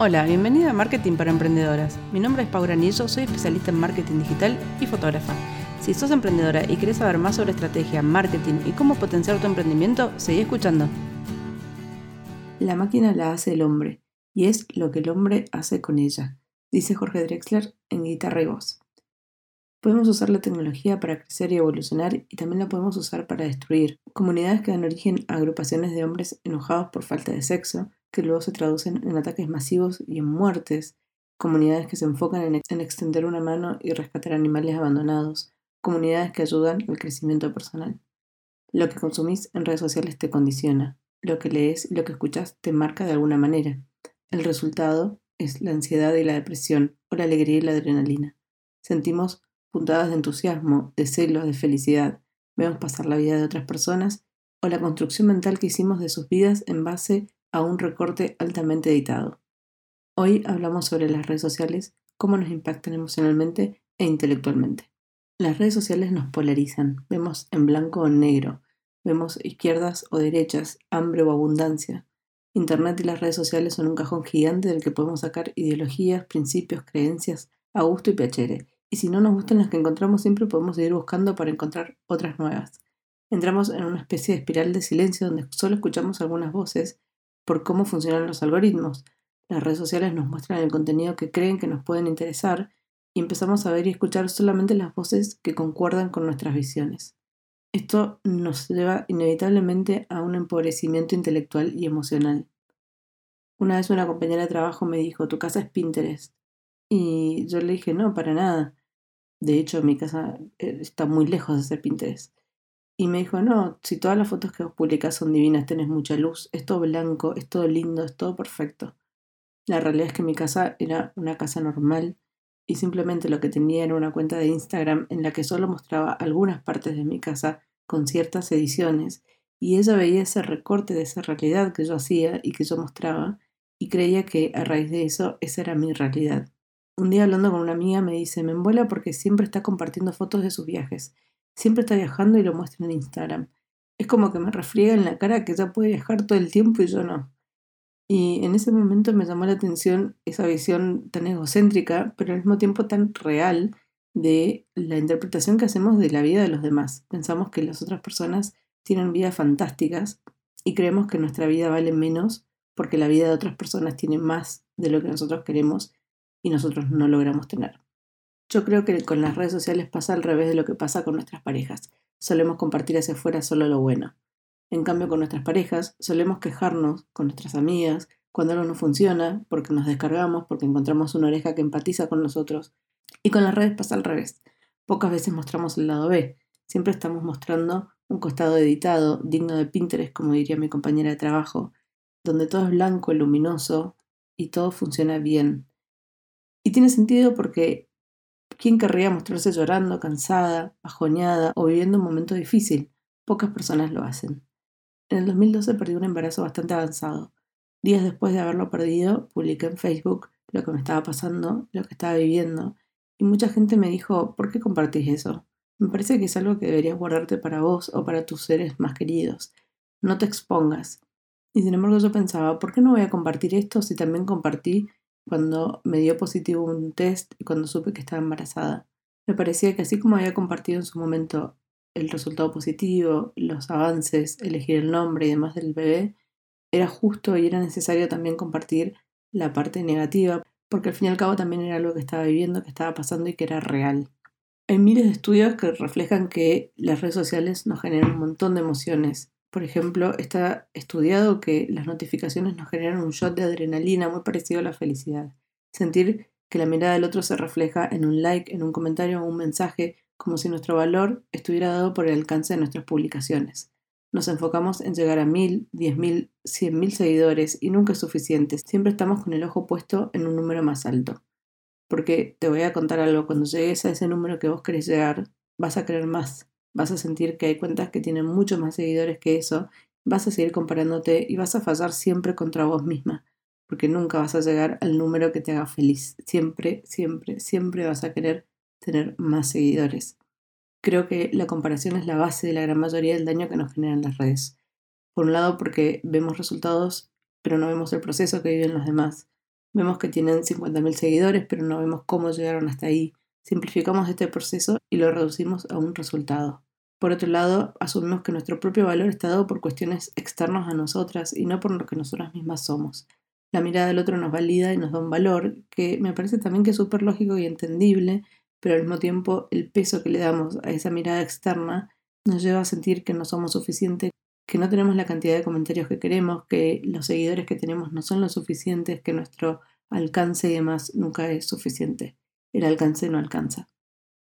Hola, bienvenida a Marketing para Emprendedoras. Mi nombre es Paula Anillo, soy especialista en marketing digital y fotógrafa. Si sos emprendedora y querés saber más sobre estrategia, marketing y cómo potenciar tu emprendimiento, seguí escuchando. La máquina la hace el hombre y es lo que el hombre hace con ella, dice Jorge Drexler en Guitarra y Voz. Podemos usar la tecnología para crecer y evolucionar y también la podemos usar para destruir. Comunidades que dan origen a agrupaciones de hombres enojados por falta de sexo, que luego se traducen en ataques masivos y en muertes, comunidades que se enfocan en, extender una mano y rescatar animales abandonados, comunidades que ayudan al crecimiento personal. Lo que consumís en redes sociales te condiciona, lo que lees y lo que escuchas te marca de alguna manera. El resultado es la ansiedad y la depresión, o la alegría y la adrenalina. Sentimos puntadas de entusiasmo, de celos, de felicidad. Vemos pasar la vida de otras personas o la construcción mental que hicimos de sus vidas en base a un recorte altamente editado. Hoy hablamos sobre las redes sociales, cómo nos impactan emocionalmente e intelectualmente. Las redes sociales nos polarizan, vemos en blanco o en negro, vemos izquierdas o derechas, hambre o abundancia. Internet y las redes sociales son un cajón gigante del que podemos sacar ideologías, principios, creencias, a gusto y piacere. Y si no nos gustan las que encontramos, siempre podemos seguir buscando para encontrar otras nuevas. Entramos en una especie de espiral de silencio donde solo escuchamos algunas voces por cómo funcionan los algoritmos. Las redes sociales nos muestran el contenido que creen que nos pueden interesar y empezamos a ver y escuchar solamente las voces que concuerdan con nuestras visiones. Esto nos lleva inevitablemente a un empobrecimiento intelectual y emocional. Una vez una compañera de trabajo me dijo, tu casa es Pinterest. Y yo le dije, no, para nada. De hecho, mi casa eh, está muy lejos de ser Pinterest. Y me dijo, no, si todas las fotos que vos publicás son divinas, tenés mucha luz, es todo blanco, es todo lindo, es todo perfecto. La realidad es que mi casa era una casa normal y simplemente lo que tenía era una cuenta de Instagram en la que solo mostraba algunas partes de mi casa con ciertas ediciones y ella veía ese recorte de esa realidad que yo hacía y que yo mostraba y creía que a raíz de eso esa era mi realidad. Un día hablando con una amiga me dice, me envuela porque siempre está compartiendo fotos de sus viajes Siempre está viajando y lo muestra en Instagram. Es como que me refriega en la cara que ella puede viajar todo el tiempo y yo no. Y en ese momento me llamó la atención esa visión tan egocéntrica, pero al mismo tiempo tan real de la interpretación que hacemos de la vida de los demás. Pensamos que las otras personas tienen vidas fantásticas y creemos que nuestra vida vale menos porque la vida de otras personas tiene más de lo que nosotros queremos y nosotros no logramos tener. Yo creo que con las redes sociales pasa al revés de lo que pasa con nuestras parejas. Solemos compartir hacia afuera solo lo bueno. En cambio, con nuestras parejas solemos quejarnos con nuestras amigas cuando algo no funciona, porque nos descargamos, porque encontramos una oreja que empatiza con nosotros. Y con las redes pasa al revés. Pocas veces mostramos el lado B. Siempre estamos mostrando un costado editado, digno de Pinterest, como diría mi compañera de trabajo, donde todo es blanco, luminoso y todo funciona bien. Y tiene sentido porque ¿Quién querría mostrarse llorando, cansada, bajoneada o viviendo un momento difícil? Pocas personas lo hacen. En el 2012 perdí un embarazo bastante avanzado. Días después de haberlo perdido, publiqué en Facebook lo que me estaba pasando, lo que estaba viviendo, y mucha gente me dijo, ¿por qué compartís eso? Me parece que es algo que deberías guardarte para vos o para tus seres más queridos. No te expongas. Y sin embargo yo pensaba, ¿por qué no voy a compartir esto si también compartí cuando me dio positivo un test y cuando supe que estaba embarazada. Me parecía que así como había compartido en su momento el resultado positivo, los avances, elegir el nombre y demás del bebé, era justo y era necesario también compartir la parte negativa, porque al fin y al cabo también era algo que estaba viviendo, que estaba pasando y que era real. Hay miles de estudios que reflejan que las redes sociales nos generan un montón de emociones por ejemplo, está estudiado que las notificaciones nos generan un shot de adrenalina muy parecido a la felicidad. Sentir que la mirada del otro se refleja en un like, en un comentario o un mensaje, como si nuestro valor estuviera dado por el alcance de nuestras publicaciones. Nos enfocamos en llegar a mil, diez mil, cien mil seguidores y nunca es suficiente. Siempre estamos con el ojo puesto en un número más alto. Porque te voy a contar algo, cuando llegues a ese número que vos querés llegar, vas a querer más vas a sentir que hay cuentas que tienen mucho más seguidores que eso, vas a seguir comparándote y vas a fallar siempre contra vos misma, porque nunca vas a llegar al número que te haga feliz. Siempre, siempre, siempre vas a querer tener más seguidores. Creo que la comparación es la base de la gran mayoría del daño que nos generan las redes. Por un lado porque vemos resultados, pero no vemos el proceso que viven los demás. Vemos que tienen 50.000 seguidores, pero no vemos cómo llegaron hasta ahí. Simplificamos este proceso y lo reducimos a un resultado. Por otro lado, asumimos que nuestro propio valor está dado por cuestiones externas a nosotras y no por lo que nosotras mismas somos. La mirada del otro nos valida y nos da un valor que me parece también que es súper lógico y entendible, pero al mismo tiempo el peso que le damos a esa mirada externa nos lleva a sentir que no somos suficientes que no tenemos la cantidad de comentarios que queremos, que los seguidores que tenemos no son lo suficientes, que nuestro alcance y demás nunca es suficiente. El alcance no alcanza.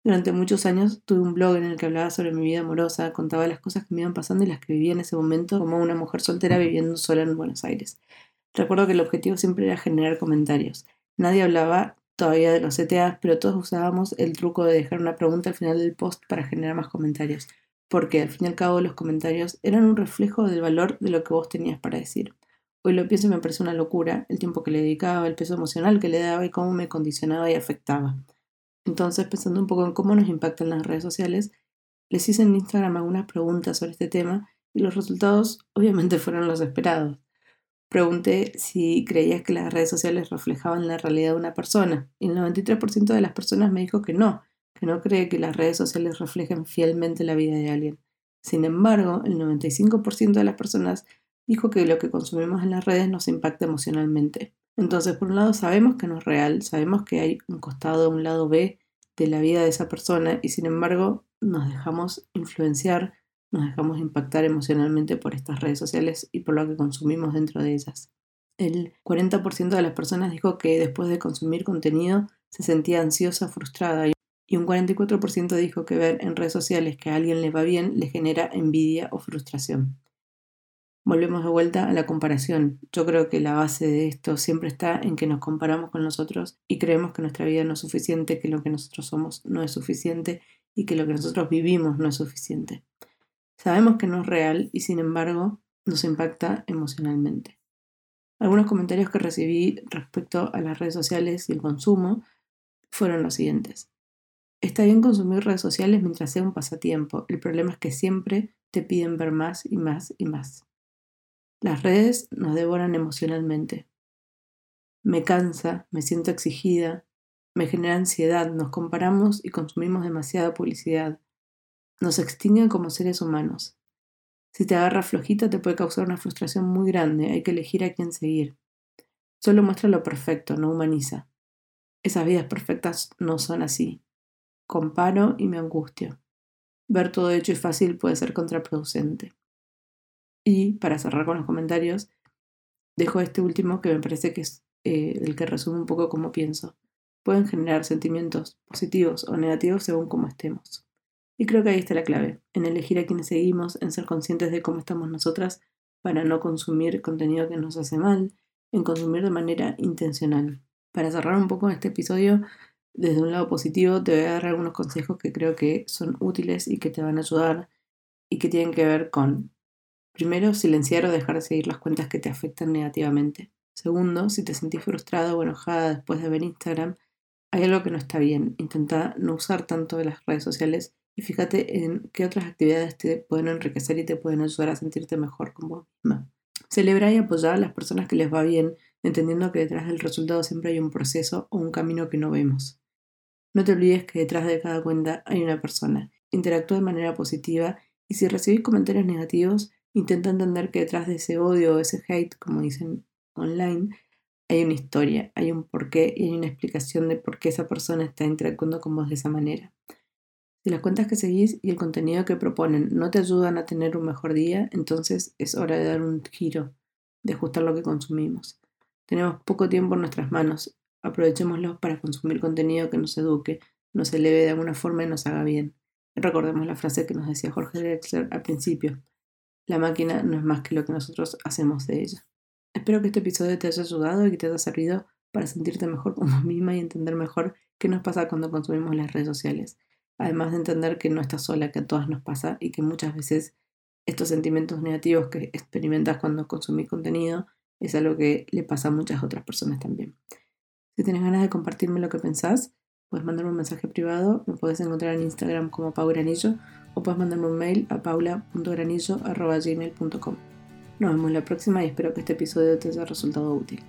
Durante muchos años tuve un blog en el que hablaba sobre mi vida amorosa, contaba las cosas que me iban pasando y las que vivía en ese momento como una mujer soltera viviendo sola en Buenos Aires. Recuerdo que el objetivo siempre era generar comentarios. Nadie hablaba todavía de los CTAs, pero todos usábamos el truco de dejar una pregunta al final del post para generar más comentarios porque al fin y al cabo los comentarios eran un reflejo del valor de lo que vos tenías para decir. Hoy lo pienso y me parece una locura el tiempo que le dedicaba, el peso emocional que le daba y cómo me condicionaba y afectaba. Entonces, pensando un poco en cómo nos impactan las redes sociales, les hice en Instagram algunas preguntas sobre este tema y los resultados obviamente fueron los esperados. Pregunté si creías que las redes sociales reflejaban la realidad de una persona y el 93% de las personas me dijo que no, que no cree que las redes sociales reflejen fielmente la vida de alguien. Sin embargo, el 95% de las personas dijo que lo que consumimos en las redes nos impacta emocionalmente. Entonces, por un lado, sabemos que no es real, sabemos que hay un costado, un lado B de la vida de esa persona y sin embargo nos dejamos influenciar, nos dejamos impactar emocionalmente por estas redes sociales y por lo que consumimos dentro de ellas. El 40% de las personas dijo que después de consumir contenido se sentía ansiosa, frustrada y un 44% dijo que ver en redes sociales que a alguien le va bien le genera envidia o frustración. Volvemos de vuelta a la comparación. Yo creo que la base de esto siempre está en que nos comparamos con nosotros y creemos que nuestra vida no es suficiente, que lo que nosotros somos no es suficiente y que lo que nosotros vivimos no es suficiente. Sabemos que no es real y sin embargo nos impacta emocionalmente. Algunos comentarios que recibí respecto a las redes sociales y el consumo fueron los siguientes. Está bien consumir redes sociales mientras sea un pasatiempo. El problema es que siempre te piden ver más y más y más. Las redes nos devoran emocionalmente. Me cansa, me siento exigida, me genera ansiedad, nos comparamos y consumimos demasiada publicidad. Nos extinguen como seres humanos. Si te agarra flojita te puede causar una frustración muy grande, hay que elegir a quién seguir. Solo muestra lo perfecto, no humaniza. Esas vidas perfectas no son así comparo y me angustio. Ver todo hecho y fácil puede ser contraproducente. Y para cerrar con los comentarios, dejo este último que me parece que es eh, el que resume un poco cómo pienso. Pueden generar sentimientos positivos o negativos según cómo estemos. Y creo que ahí está la clave, en elegir a quienes seguimos, en ser conscientes de cómo estamos nosotras para no consumir contenido que nos hace mal, en consumir de manera intencional. Para cerrar un poco este episodio, desde un lado positivo te voy a dar algunos consejos que creo que son útiles y que te van a ayudar y que tienen que ver con, primero, silenciar o dejar de seguir las cuentas que te afectan negativamente. Segundo, si te sentís frustrada o enojada después de ver Instagram, hay algo que no está bien. Intenta no usar tanto de las redes sociales y fíjate en qué otras actividades te pueden enriquecer y te pueden ayudar a sentirte mejor con vos misma. Celebra y apoyar a las personas que les va bien, entendiendo que detrás del resultado siempre hay un proceso o un camino que no vemos. No te olvides que detrás de cada cuenta hay una persona. Interactúa de manera positiva y si recibís comentarios negativos, intenta entender que detrás de ese odio ese hate, como dicen online, hay una historia, hay un porqué y hay una explicación de por qué esa persona está interactuando con vos de esa manera. Si las cuentas que seguís y el contenido que proponen no te ayudan a tener un mejor día, entonces es hora de dar un giro, de ajustar lo que consumimos. Tenemos poco tiempo en nuestras manos Aprovechémoslo para consumir contenido que nos eduque, nos eleve de alguna forma y nos haga bien. Recordemos la frase que nos decía Jorge Drexler al principio. La máquina no es más que lo que nosotros hacemos de ella. Espero que este episodio te haya ayudado y que te haya servido para sentirte mejor como misma y entender mejor qué nos pasa cuando consumimos las redes sociales. Además de entender que no estás sola, que a todas nos pasa y que muchas veces estos sentimientos negativos que experimentas cuando consumís contenido es algo que le pasa a muchas otras personas también. Si tienes ganas de compartirme lo que pensás, puedes mandarme un mensaje privado, me puedes encontrar en Instagram como paugranillo o puedes mandarme un mail a paula.granillo.gmail.com. Nos vemos la próxima y espero que este episodio te haya resultado útil.